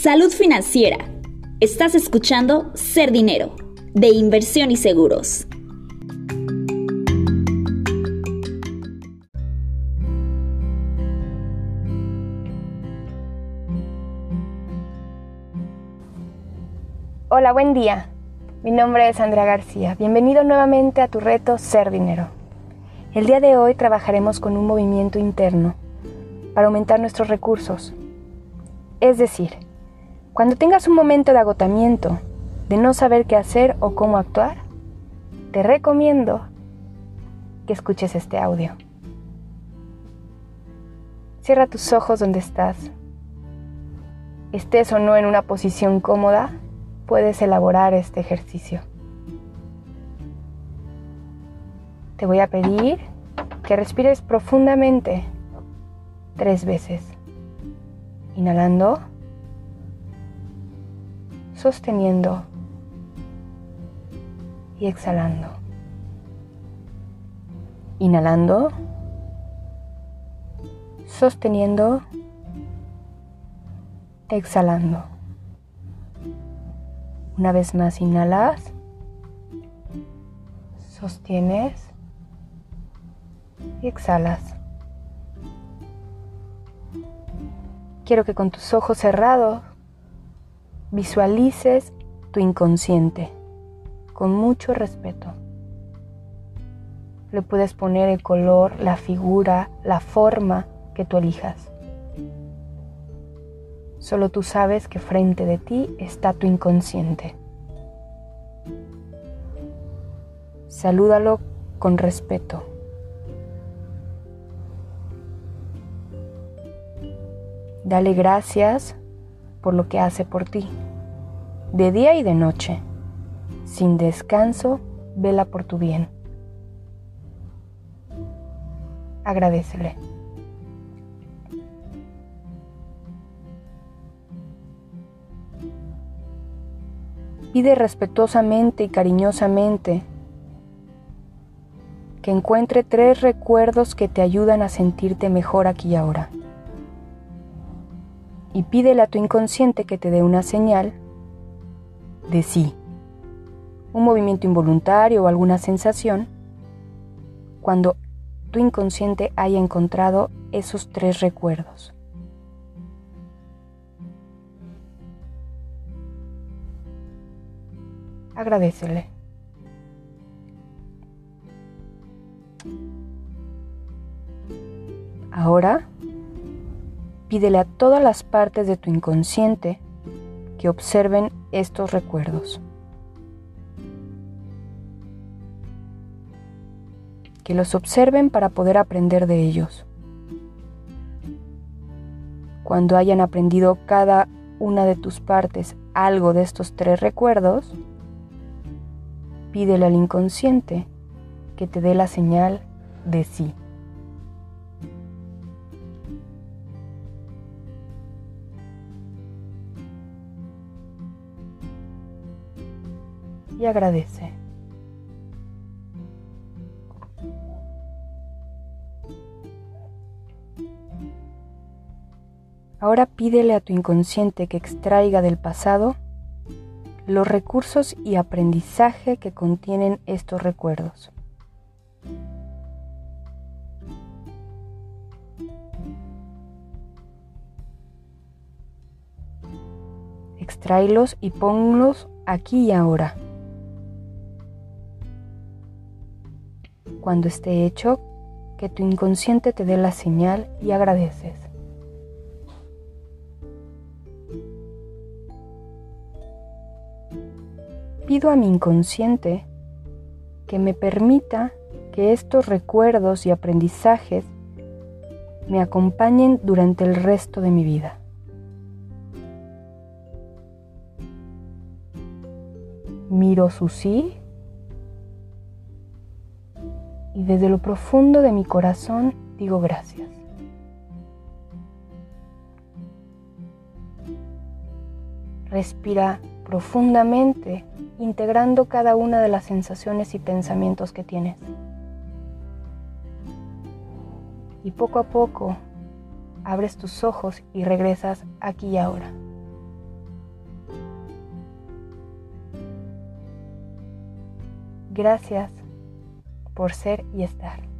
Salud financiera. Estás escuchando Ser Dinero, de inversión y seguros. Hola, buen día. Mi nombre es Andrea García. Bienvenido nuevamente a tu reto Ser Dinero. El día de hoy trabajaremos con un movimiento interno para aumentar nuestros recursos. Es decir, cuando tengas un momento de agotamiento, de no saber qué hacer o cómo actuar, te recomiendo que escuches este audio. Cierra tus ojos donde estás. Estés o no en una posición cómoda, puedes elaborar este ejercicio. Te voy a pedir que respires profundamente tres veces. Inhalando sosteniendo y exhalando. Inhalando, sosteniendo, exhalando. Una vez más inhalas, sostienes y exhalas. Quiero que con tus ojos cerrados visualices tu inconsciente con mucho respeto. Le puedes poner el color, la figura, la forma que tú elijas. Solo tú sabes que frente de ti está tu inconsciente. Salúdalo con respeto. Dale gracias por lo que hace por ti, de día y de noche. Sin descanso, vela por tu bien. Agradecele. Pide respetuosamente y cariñosamente que encuentre tres recuerdos que te ayudan a sentirte mejor aquí y ahora y pídele a tu inconsciente que te dé una señal de sí, un movimiento involuntario o alguna sensación cuando tu inconsciente haya encontrado esos tres recuerdos. Agradecele. Ahora Pídele a todas las partes de tu inconsciente que observen estos recuerdos. Que los observen para poder aprender de ellos. Cuando hayan aprendido cada una de tus partes algo de estos tres recuerdos, pídele al inconsciente que te dé la señal de sí. Y agradece. Ahora pídele a tu inconsciente que extraiga del pasado los recursos y aprendizaje que contienen estos recuerdos. Extráelos y ponlos aquí y ahora. Cuando esté hecho, que tu inconsciente te dé la señal y agradeces. Pido a mi inconsciente que me permita que estos recuerdos y aprendizajes me acompañen durante el resto de mi vida. Miro su sí y desde lo profundo de mi corazón digo gracias. Respira profundamente, integrando cada una de las sensaciones y pensamientos que tienes. Y poco a poco abres tus ojos y regresas aquí y ahora. Gracias por ser y estar.